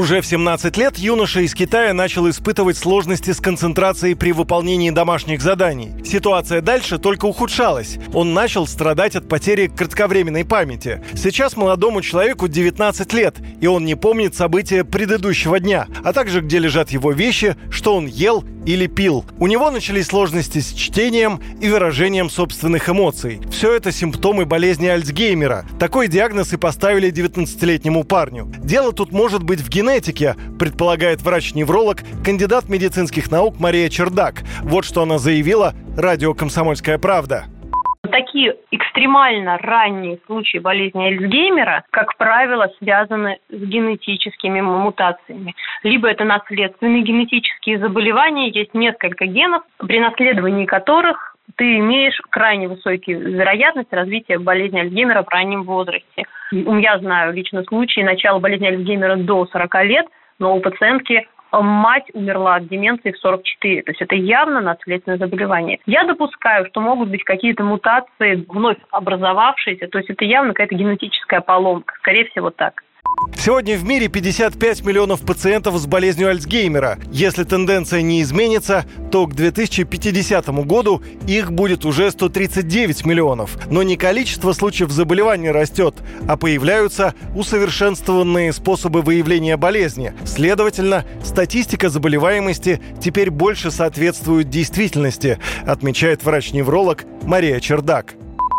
Уже в 17 лет юноша из Китая начал испытывать сложности с концентрацией при выполнении домашних заданий. Ситуация дальше только ухудшалась. Он начал страдать от потери кратковременной памяти. Сейчас молодому человеку 19 лет, и он не помнит события предыдущего дня, а также где лежат его вещи, что он ел или пил. У него начались сложности с чтением и выражением собственных эмоций. Все это симптомы болезни Альцгеймера. Такой диагноз и поставили 19-летнему парню. Дело тут может быть в генетике, предполагает врач-невролог, кандидат медицинских наук Мария Чердак. Вот что она заявила радио «Комсомольская правда». Такие экстремально ранние случаи болезни Альцгеймера, как правило, связаны с генетическими мутациями. Либо это наследственные генетические заболевания, есть несколько генов, при наследовании которых ты имеешь крайне высокую вероятность развития болезни Альцгеймера в раннем возрасте. Я знаю лично случаи начала болезни Альцгеймера до 40 лет, но у пациентки мать умерла от деменции в 44. То есть это явно наследственное заболевание. Я допускаю, что могут быть какие-то мутации вновь образовавшиеся. То есть это явно какая-то генетическая поломка. Скорее всего так. Сегодня в мире 55 миллионов пациентов с болезнью Альцгеймера. Если тенденция не изменится, то к 2050 году их будет уже 139 миллионов. Но не количество случаев заболевания растет, а появляются усовершенствованные способы выявления болезни. Следовательно, статистика заболеваемости теперь больше соответствует действительности, отмечает врач-невролог Мария Чердак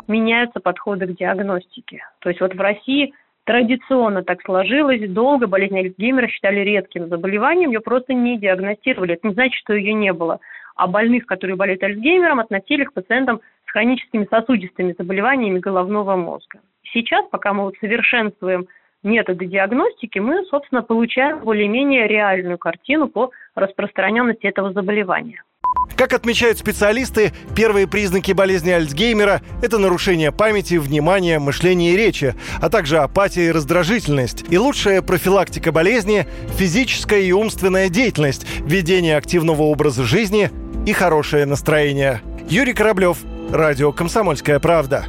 меняются подходы к диагностике. То есть вот в России Традиционно так сложилось, долго болезнь Альцгеймера считали редким заболеванием, ее просто не диагностировали. Это не значит, что ее не было. А больных, которые болеют Альцгеймером, относили к пациентам с хроническими сосудистыми заболеваниями головного мозга. Сейчас, пока мы вот совершенствуем методы диагностики, мы, собственно, получаем более-менее реальную картину по распространенности этого заболевания. Как отмечают специалисты, первые признаки болезни Альцгеймера – это нарушение памяти, внимания, мышления и речи, а также апатия и раздражительность. И лучшая профилактика болезни – физическая и умственная деятельность, ведение активного образа жизни и хорошее настроение. Юрий Кораблев, Радио «Комсомольская правда».